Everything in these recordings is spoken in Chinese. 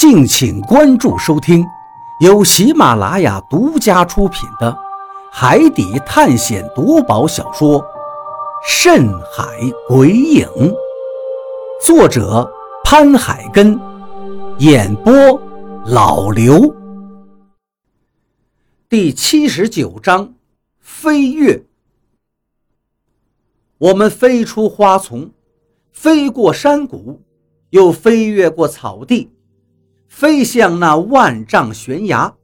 敬请关注收听，由喜马拉雅独家出品的《海底探险夺宝小说》《深海鬼影》，作者潘海根，演播老刘。第七十九章，飞跃。我们飞出花丛，飞过山谷，又飞越过草地。飞向那万丈悬崖，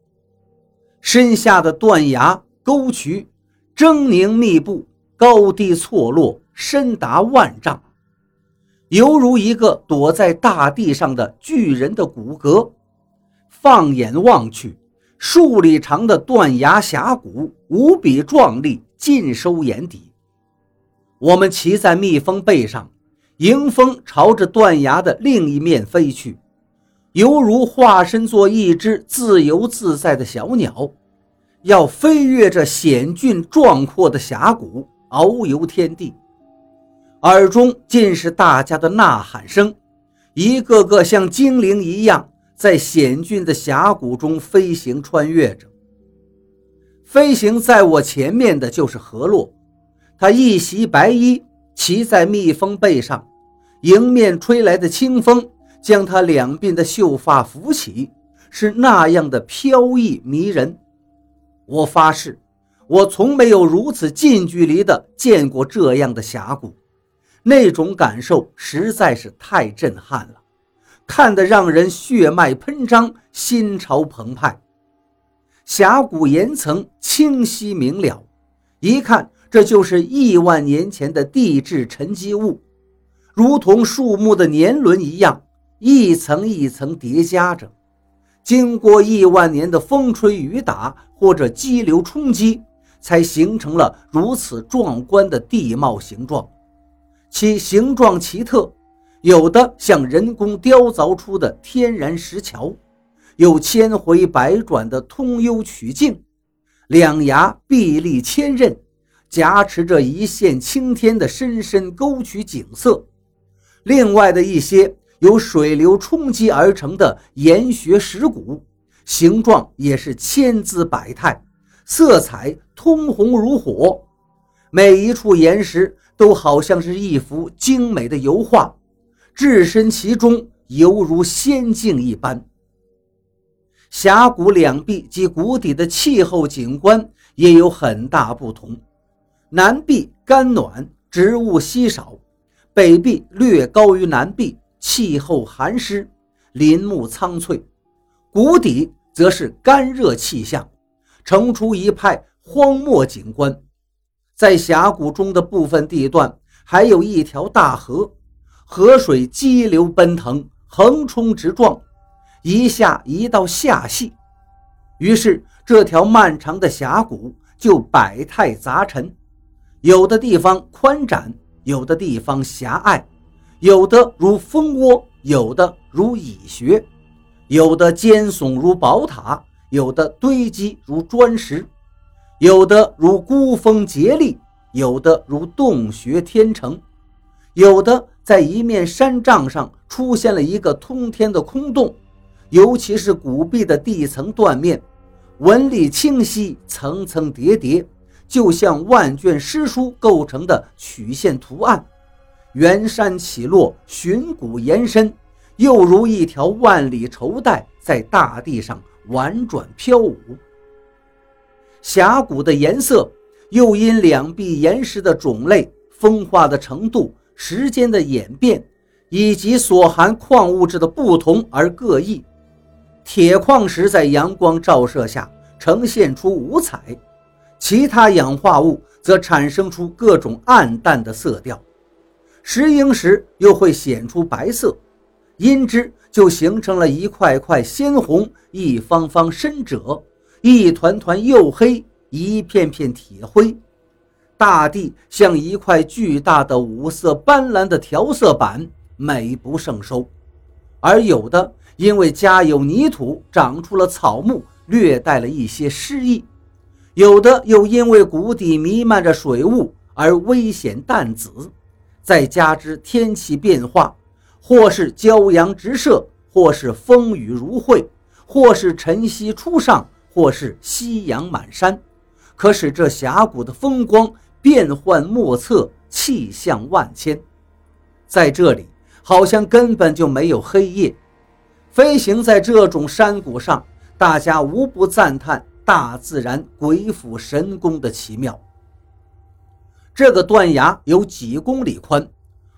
身下的断崖沟渠狰狞密布，高低错落，深达万丈，犹如一个躲在大地上的巨人的骨骼。放眼望去，数里长的断崖峡谷无比壮丽，尽收眼底。我们骑在蜜蜂背上，迎风朝着断崖的另一面飞去。犹如化身做一只自由自在的小鸟，要飞越这险峻壮阔的峡谷，遨游天地。耳中尽是大家的呐喊声，一个个像精灵一样，在险峻的峡谷中飞行穿越着。飞行在我前面的就是何洛，他一袭白衣，骑在蜜蜂背上，迎面吹来的清风。将他两鬓的秀发拂起，是那样的飘逸迷人。我发誓，我从没有如此近距离的见过这样的峡谷，那种感受实在是太震撼了，看得让人血脉喷张，心潮澎湃。峡谷岩层清晰明了，一看这就是亿万年前的地质沉积物，如同树木的年轮一样。一层一层叠加着，经过亿万年的风吹雨打或者激流冲击，才形成了如此壮观的地貌形状。其形状奇特，有的像人工雕凿出的天然石桥，有千回百转的通幽曲径，两崖壁立千仞，夹持着一线青天的深深沟渠景色。另外的一些。由水流冲击而成的岩穴石谷，形状也是千姿百态，色彩通红如火。每一处岩石都好像是一幅精美的油画，置身其中犹如仙境一般。峡谷两壁及谷底的气候景观也有很大不同，南壁干暖，植物稀少；北壁略高于南壁。气候寒湿，林木苍翠，谷底则是干热气象，呈出一派荒漠景观。在峡谷中的部分地段，还有一条大河，河水激流奔腾，横冲直撞，一下一道下系。于是，这条漫长的峡谷就百态杂陈，有的地方宽展，有的地方狭隘。有的如蜂窝，有的如蚁穴，有的尖耸如宝塔，有的堆积如砖石，有的如孤峰竭立，有的如洞穴天成，有的在一面山障上出现了一个通天的空洞，尤其是古壁的地层断面，纹理清晰，层层叠叠，就像万卷诗书构成的曲线图案。远山起落，寻谷延伸，又如一条万里绸带在大地上婉转飘舞。峡谷的颜色又因两壁岩石的种类、风化的程度、时间的演变以及所含矿物质的不同而各异。铁矿石在阳光照射下呈现出五彩，其他氧化物则产生出各种暗淡的色调。石英石又会显出白色，因之就形成了一块块鲜红、一方方深赭、一团团黝黑、一片片铁灰。大地像一块巨大的五色斑斓的调色板，美不胜收。而有的因为家有泥土，长出了草木，略带了一些诗意；有的又因为谷底弥漫着水雾，而危险淡紫。再加之天气变化，或是骄阳直射，或是风雨如晦，或是晨曦初上，或是夕阳满山。可使这峡谷的风光变幻莫测，气象万千。在这里，好像根本就没有黑夜。飞行在这种山谷上，大家无不赞叹大自然鬼斧神工的奇妙。这个断崖有几公里宽，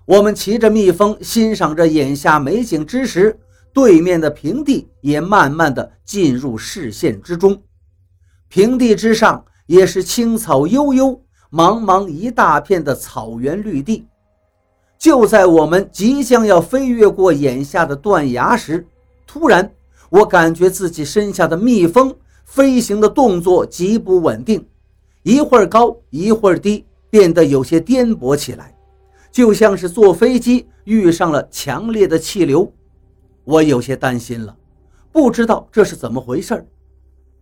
我们骑着蜜蜂欣赏着眼下美景之时，对面的平地也慢慢的进入视线之中。平地之上也是青草悠悠，茫茫一大片的草原绿地。就在我们即将要飞越过眼下的断崖时，突然我感觉自己身下的蜜蜂飞行的动作极不稳定，一会儿高，一会儿低。变得有些颠簸起来，就像是坐飞机遇上了强烈的气流。我有些担心了，不知道这是怎么回事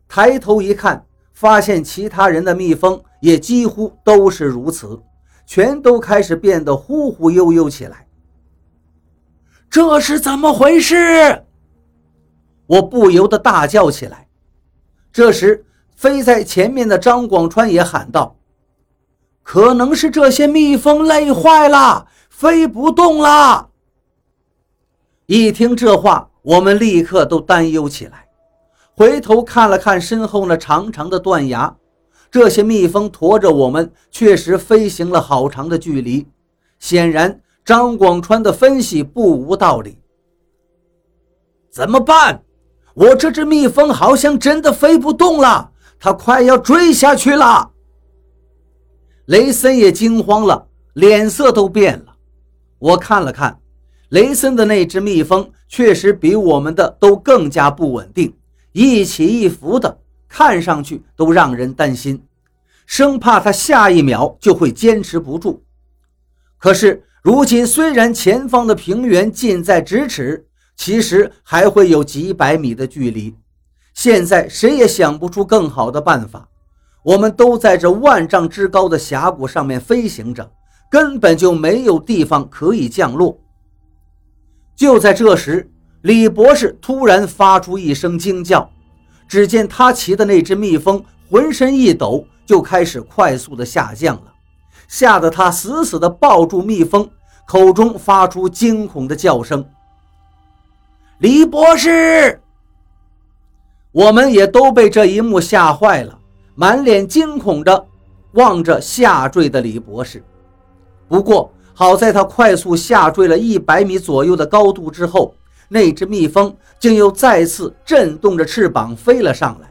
抬头一看，发现其他人的蜜蜂也几乎都是如此，全都开始变得忽忽悠悠起来。这是怎么回事？我不由得大叫起来。这时，飞在前面的张广川也喊道。可能是这些蜜蜂累坏了，飞不动了。一听这话，我们立刻都担忧起来，回头看了看身后那长长的断崖，这些蜜蜂驮着我们，确实飞行了好长的距离。显然，张广川的分析不无道理。怎么办？我这只蜜蜂好像真的飞不动了，它快要坠下去了。雷森也惊慌了，脸色都变了。我看了看，雷森的那只蜜蜂确实比我们的都更加不稳定，一起一伏的，看上去都让人担心，生怕它下一秒就会坚持不住。可是如今虽然前方的平原近在咫尺，其实还会有几百米的距离。现在谁也想不出更好的办法。我们都在这万丈之高的峡谷上面飞行着，根本就没有地方可以降落。就在这时，李博士突然发出一声惊叫，只见他骑的那只蜜蜂浑身一抖，就开始快速的下降了，吓得他死死地抱住蜜蜂，口中发出惊恐的叫声：“李博士！”我们也都被这一幕吓坏了。满脸惊恐着望着下坠的李博士，不过好在他快速下坠了一百米左右的高度之后，那只蜜蜂竟又再次震动着翅膀飞了上来。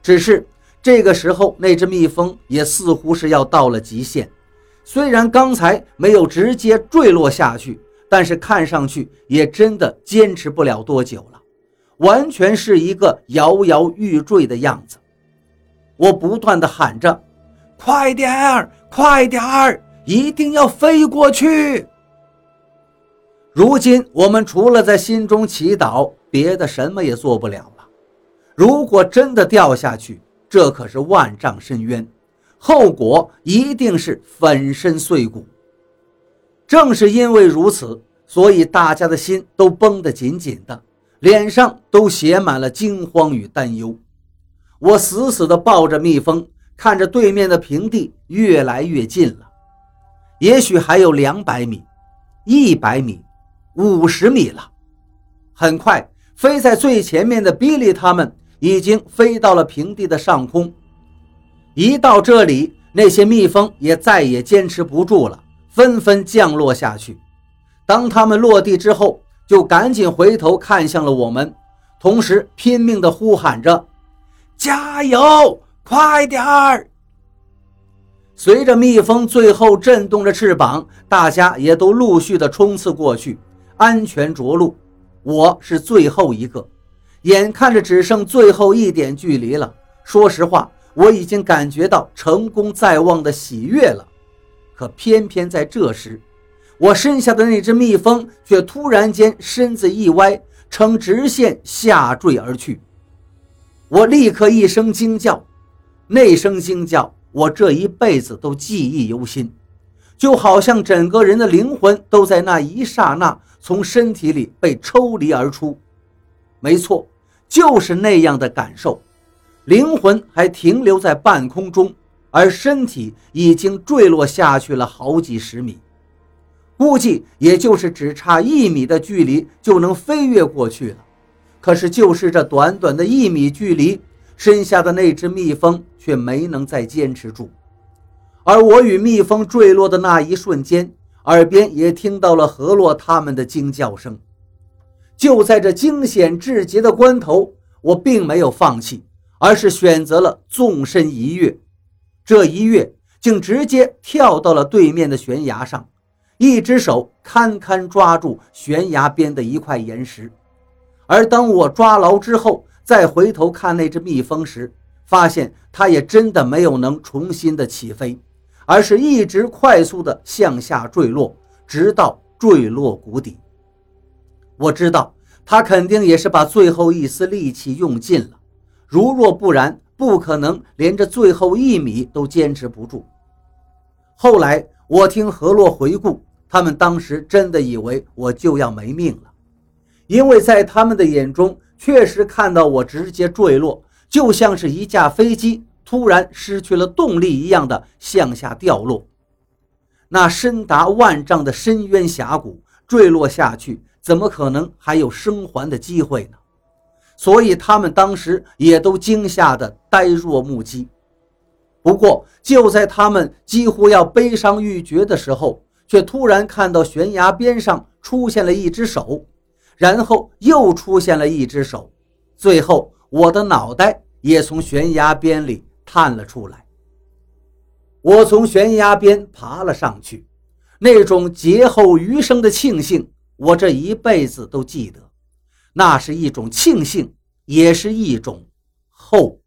只是这个时候，那只蜜蜂也似乎是要到了极限，虽然刚才没有直接坠落下去，但是看上去也真的坚持不了多久了，完全是一个摇摇欲坠的样子。我不断地喊着：“快点儿，快点儿，一定要飞过去！”如今我们除了在心中祈祷，别的什么也做不了了。如果真的掉下去，这可是万丈深渊，后果一定是粉身碎骨。正是因为如此，所以大家的心都绷得紧紧的，脸上都写满了惊慌与担忧。我死死地抱着蜜蜂，看着对面的平地越来越近了，也许还有两百米、一百米、五十米了。很快，飞在最前面的比利他们已经飞到了平地的上空。一到这里，那些蜜蜂也再也坚持不住了，纷纷降落下去。当他们落地之后，就赶紧回头看向了我们，同时拼命地呼喊着。加油，快点儿！随着蜜蜂最后震动着翅膀，大家也都陆续的冲刺过去，安全着陆。我是最后一个，眼看着只剩最后一点距离了。说实话，我已经感觉到成功在望的喜悦了。可偏偏在这时，我身下的那只蜜蜂却突然间身子一歪，呈直线下坠而去。我立刻一声惊叫，那声惊叫我这一辈子都记忆犹新，就好像整个人的灵魂都在那一刹那从身体里被抽离而出，没错，就是那样的感受，灵魂还停留在半空中，而身体已经坠落下去了好几十米，估计也就是只差一米的距离就能飞跃过去了。可是，就是这短短的一米距离，身下的那只蜜蜂却没能再坚持住。而我与蜜蜂坠落的那一瞬间，耳边也听到了何洛他们的惊叫声。就在这惊险至极的关头，我并没有放弃，而是选择了纵身一跃。这一跃，竟直接跳到了对面的悬崖上，一只手堪堪抓住悬崖边的一块岩石。而当我抓牢之后，再回头看那只蜜蜂时，发现它也真的没有能重新的起飞，而是一直快速的向下坠落，直到坠落谷底。我知道它肯定也是把最后一丝力气用尽了，如若不然，不可能连这最后一米都坚持不住。后来我听何洛回顾，他们当时真的以为我就要没命了。因为在他们的眼中，确实看到我直接坠落，就像是一架飞机突然失去了动力一样的向下掉落。那深达万丈的深渊峡谷坠落下去，怎么可能还有生还的机会呢？所以他们当时也都惊吓得呆若木鸡。不过，就在他们几乎要悲伤欲绝的时候，却突然看到悬崖边上出现了一只手。然后又出现了一只手，最后我的脑袋也从悬崖边里探了出来。我从悬崖边爬了上去，那种劫后余生的庆幸，我这一辈子都记得。那是一种庆幸，也是一种后。